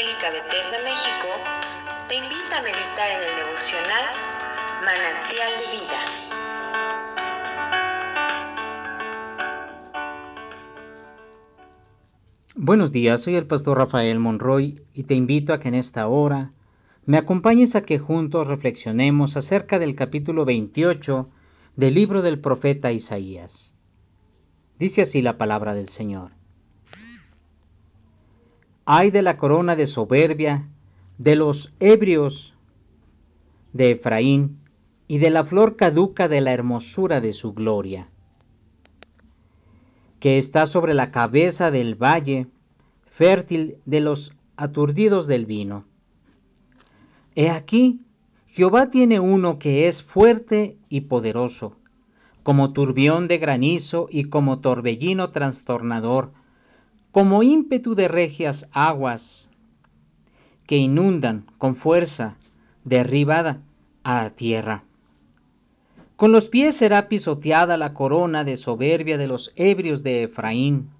Evangélica México te invita a meditar en el devocional Manantial de Vida. Buenos días, soy el pastor Rafael Monroy y te invito a que en esta hora me acompañes a que juntos reflexionemos acerca del capítulo 28 del libro del profeta Isaías. Dice así la palabra del Señor. Ay de la corona de soberbia de los ebrios de Efraín y de la flor caduca de la hermosura de su gloria, que está sobre la cabeza del valle fértil de los aturdidos del vino. He aquí, Jehová tiene uno que es fuerte y poderoso, como turbión de granizo y como torbellino trastornador, como ímpetu de regias aguas que inundan con fuerza derribada a tierra. Con los pies será pisoteada la corona de soberbia de los ebrios de Efraín,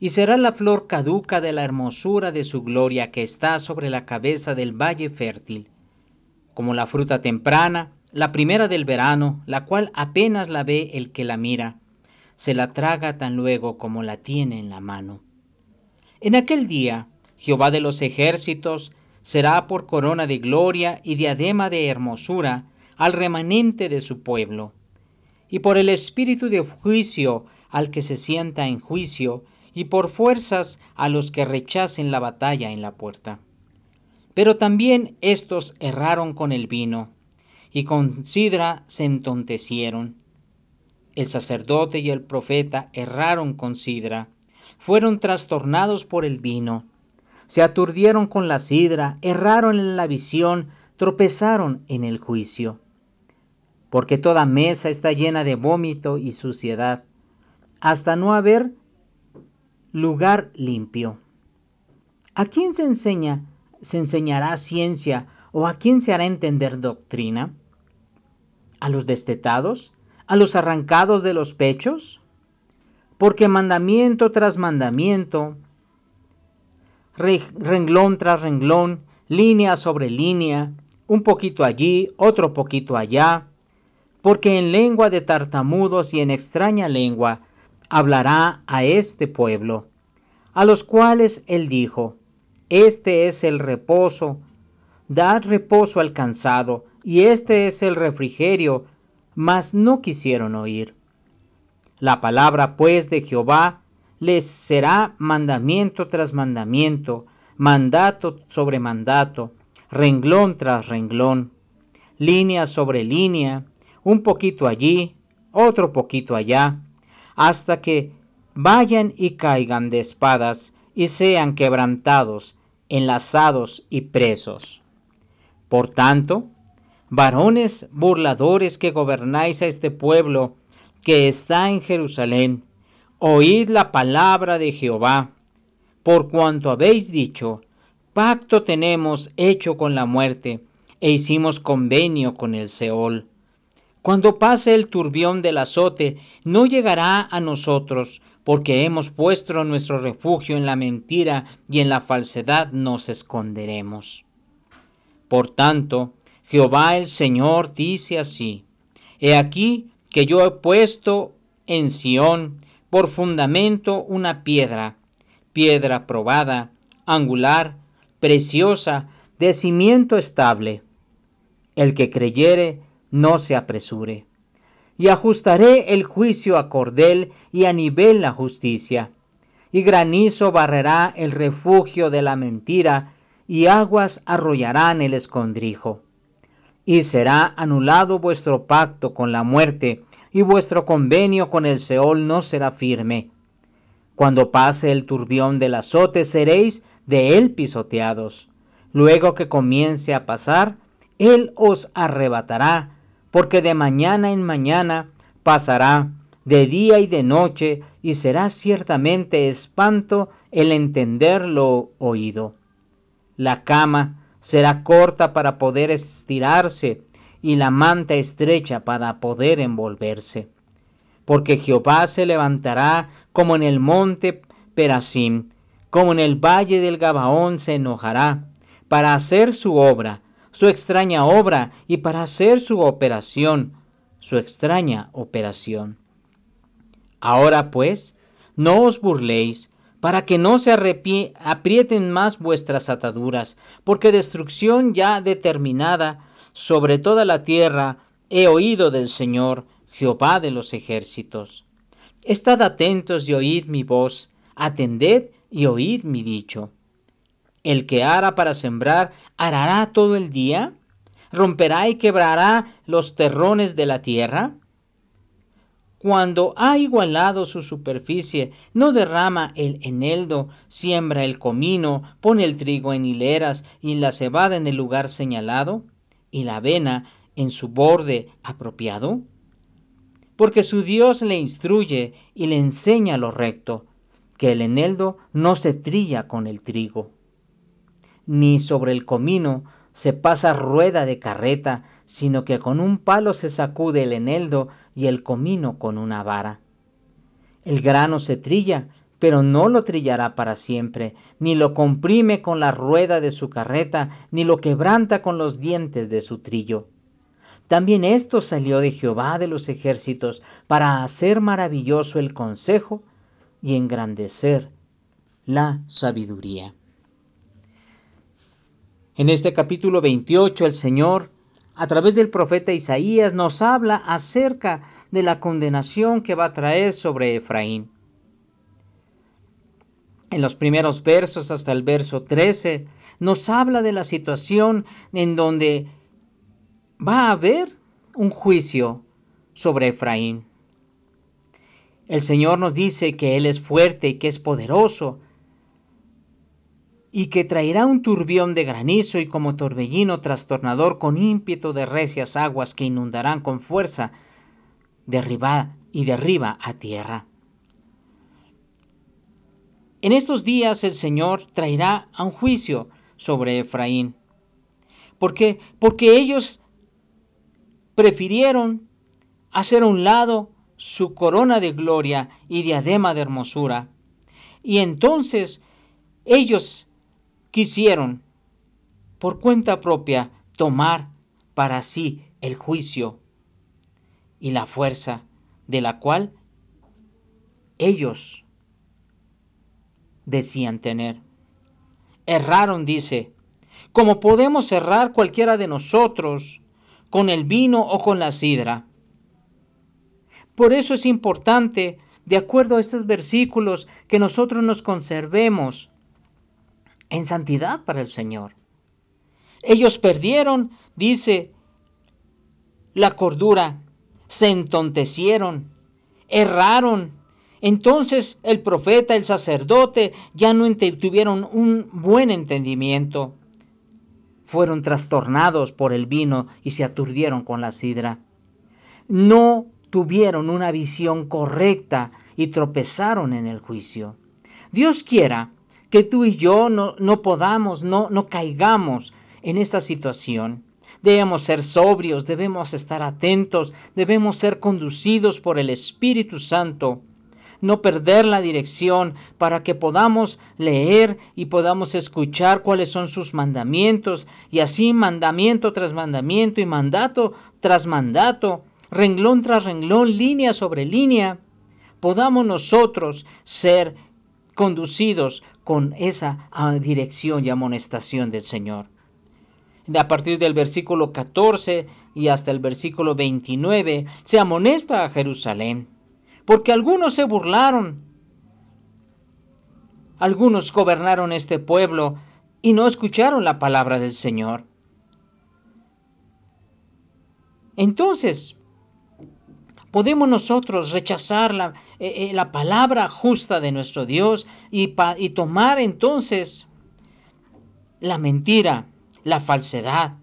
y será la flor caduca de la hermosura de su gloria que está sobre la cabeza del valle fértil, como la fruta temprana, la primera del verano, la cual apenas la ve el que la mira, se la traga tan luego como la tiene en la mano. En aquel día, Jehová de los ejércitos será por corona de gloria y diadema de hermosura al remanente de su pueblo, y por el espíritu de juicio al que se sienta en juicio, y por fuerzas a los que rechacen la batalla en la puerta. Pero también estos erraron con el vino, y con sidra se entontecieron. El sacerdote y el profeta erraron con sidra, fueron trastornados por el vino, se aturdieron con la sidra, erraron en la visión, tropezaron en el juicio. Porque toda mesa está llena de vómito y suciedad, hasta no haber lugar limpio. ¿A quién se enseña, se enseñará ciencia o a quién se hará entender doctrina? ¿A los destetados? ¿A los arrancados de los pechos? Porque mandamiento tras mandamiento, renglón tras renglón, línea sobre línea, un poquito allí, otro poquito allá, porque en lengua de tartamudos y en extraña lengua hablará a este pueblo, a los cuales él dijo, este es el reposo, dad reposo al cansado, y este es el refrigerio, mas no quisieron oír. La palabra pues de Jehová les será mandamiento tras mandamiento, mandato sobre mandato, renglón tras renglón, línea sobre línea, un poquito allí, otro poquito allá, hasta que vayan y caigan de espadas y sean quebrantados, enlazados y presos. Por tanto, varones burladores que gobernáis a este pueblo, que está en Jerusalén, oíd la palabra de Jehová, por cuanto habéis dicho, pacto tenemos hecho con la muerte, e hicimos convenio con el Seol. Cuando pase el turbión del azote, no llegará a nosotros, porque hemos puesto nuestro refugio en la mentira y en la falsedad nos esconderemos. Por tanto, Jehová el Señor dice así, He aquí que yo he puesto en Sión por fundamento una piedra, piedra probada, angular, preciosa, de cimiento estable. El que creyere, no se apresure. Y ajustaré el juicio a cordel y a nivel la justicia. Y granizo barrerá el refugio de la mentira, y aguas arrollarán el escondrijo y será anulado vuestro pacto con la muerte, y vuestro convenio con el Seol no será firme. Cuando pase el turbión del azote, seréis de él pisoteados. Luego que comience a pasar, él os arrebatará, porque de mañana en mañana pasará, de día y de noche, y será ciertamente espanto el entender lo oído. La cama será corta para poder estirarse y la manta estrecha para poder envolverse. Porque Jehová se levantará como en el monte Perasim, como en el valle del Gabaón se enojará para hacer su obra, su extraña obra y para hacer su operación, su extraña operación. Ahora pues, no os burléis, para que no se aprieten más vuestras ataduras, porque destrucción ya determinada sobre toda la tierra he oído del Señor, Jehová de los ejércitos. Estad atentos y oíd mi voz, atended y oíd mi dicho. El que ara para sembrar, arará todo el día, romperá y quebrará los terrones de la tierra. Cuando ha igualado su superficie, no derrama el eneldo, siembra el comino, pone el trigo en hileras y la cebada en el lugar señalado, y la avena en su borde apropiado. Porque su Dios le instruye y le enseña lo recto, que el eneldo no se trilla con el trigo, ni sobre el comino se pasa rueda de carreta, sino que con un palo se sacude el eneldo y el comino con una vara. El grano se trilla, pero no lo trillará para siempre, ni lo comprime con la rueda de su carreta, ni lo quebranta con los dientes de su trillo. También esto salió de Jehová de los ejércitos, para hacer maravilloso el consejo y engrandecer la sabiduría. En este capítulo 28 el Señor, a través del profeta Isaías, nos habla acerca de la condenación que va a traer sobre Efraín. En los primeros versos hasta el verso 13 nos habla de la situación en donde va a haber un juicio sobre Efraín. El Señor nos dice que Él es fuerte y que es poderoso, y que traerá un turbión de granizo y como torbellino trastornador con ímpetu de recias aguas que inundarán con fuerza derriba y derriba a tierra. En estos días el Señor traerá a un juicio sobre Efraín. ¿Por qué? Porque ellos prefirieron hacer a un lado su corona de gloria y diadema de hermosura. Y entonces ellos quisieron, por cuenta propia, tomar para sí el juicio y la fuerza de la cual ellos decían tener. Erraron, dice, como podemos errar cualquiera de nosotros con el vino o con la sidra. Por eso es importante, de acuerdo a estos versículos, que nosotros nos conservemos en santidad para el Señor. Ellos perdieron, dice, la cordura, se entontecieron, erraron. Entonces el profeta, el sacerdote, ya no tuvieron un buen entendimiento. Fueron trastornados por el vino y se aturdieron con la sidra. No tuvieron una visión correcta y tropezaron en el juicio. Dios quiera que tú y yo no, no podamos, no, no caigamos en esta situación. Debemos ser sobrios, debemos estar atentos, debemos ser conducidos por el Espíritu Santo, no perder la dirección para que podamos leer y podamos escuchar cuáles son sus mandamientos y así mandamiento tras mandamiento y mandato tras mandato, renglón tras renglón, línea sobre línea, podamos nosotros ser conducidos con esa ah, dirección y amonestación del Señor. A partir del versículo 14 y hasta el versículo 29 se amonesta a Jerusalén, porque algunos se burlaron, algunos gobernaron este pueblo y no escucharon la palabra del Señor. Entonces, podemos nosotros rechazar la, eh, eh, la palabra justa de nuestro Dios y, y tomar entonces la mentira, la falsedad.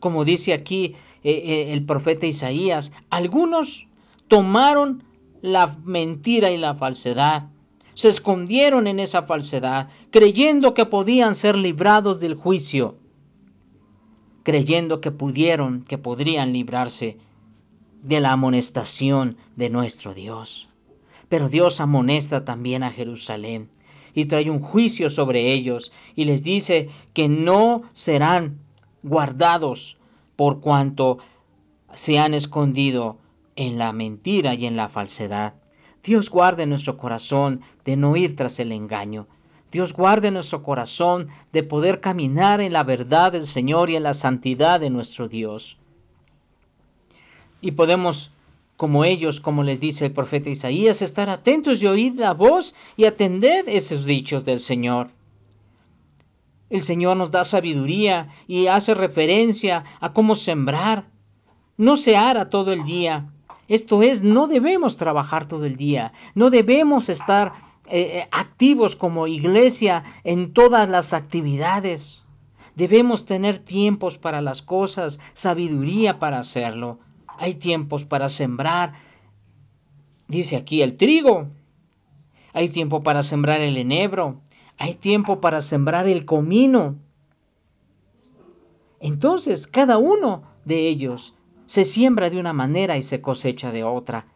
Como dice aquí eh, el profeta Isaías, algunos tomaron la mentira y la falsedad, se escondieron en esa falsedad, creyendo que podían ser librados del juicio, creyendo que pudieron, que podrían librarse de la amonestación de nuestro Dios. Pero Dios amonesta también a Jerusalén y trae un juicio sobre ellos y les dice que no serán guardados por cuanto se han escondido en la mentira y en la falsedad. Dios guarde nuestro corazón de no ir tras el engaño. Dios guarde nuestro corazón de poder caminar en la verdad del Señor y en la santidad de nuestro Dios. Y podemos, como ellos, como les dice el profeta Isaías, estar atentos y oír la voz y atender esos dichos del Señor. El Señor nos da sabiduría y hace referencia a cómo sembrar. No se hará todo el día. Esto es, no debemos trabajar todo el día. No debemos estar eh, eh, activos como iglesia en todas las actividades. Debemos tener tiempos para las cosas, sabiduría para hacerlo. Hay tiempos para sembrar. Dice aquí el trigo. Hay tiempo para sembrar el enebro. Hay tiempo para sembrar el comino. Entonces, cada uno de ellos se siembra de una manera y se cosecha de otra.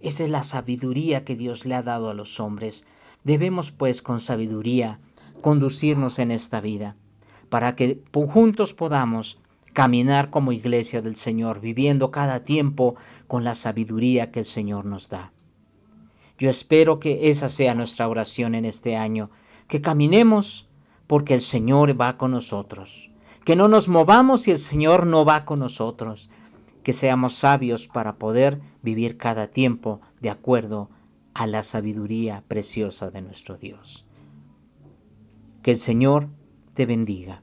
Esa es la sabiduría que Dios le ha dado a los hombres. Debemos pues con sabiduría conducirnos en esta vida, para que juntos podamos caminar como iglesia del Señor, viviendo cada tiempo con la sabiduría que el Señor nos da. Yo espero que esa sea nuestra oración en este año, que caminemos porque el Señor va con nosotros, que no nos movamos si el Señor no va con nosotros, que seamos sabios para poder vivir cada tiempo de acuerdo a la sabiduría preciosa de nuestro Dios. Que el Señor te bendiga.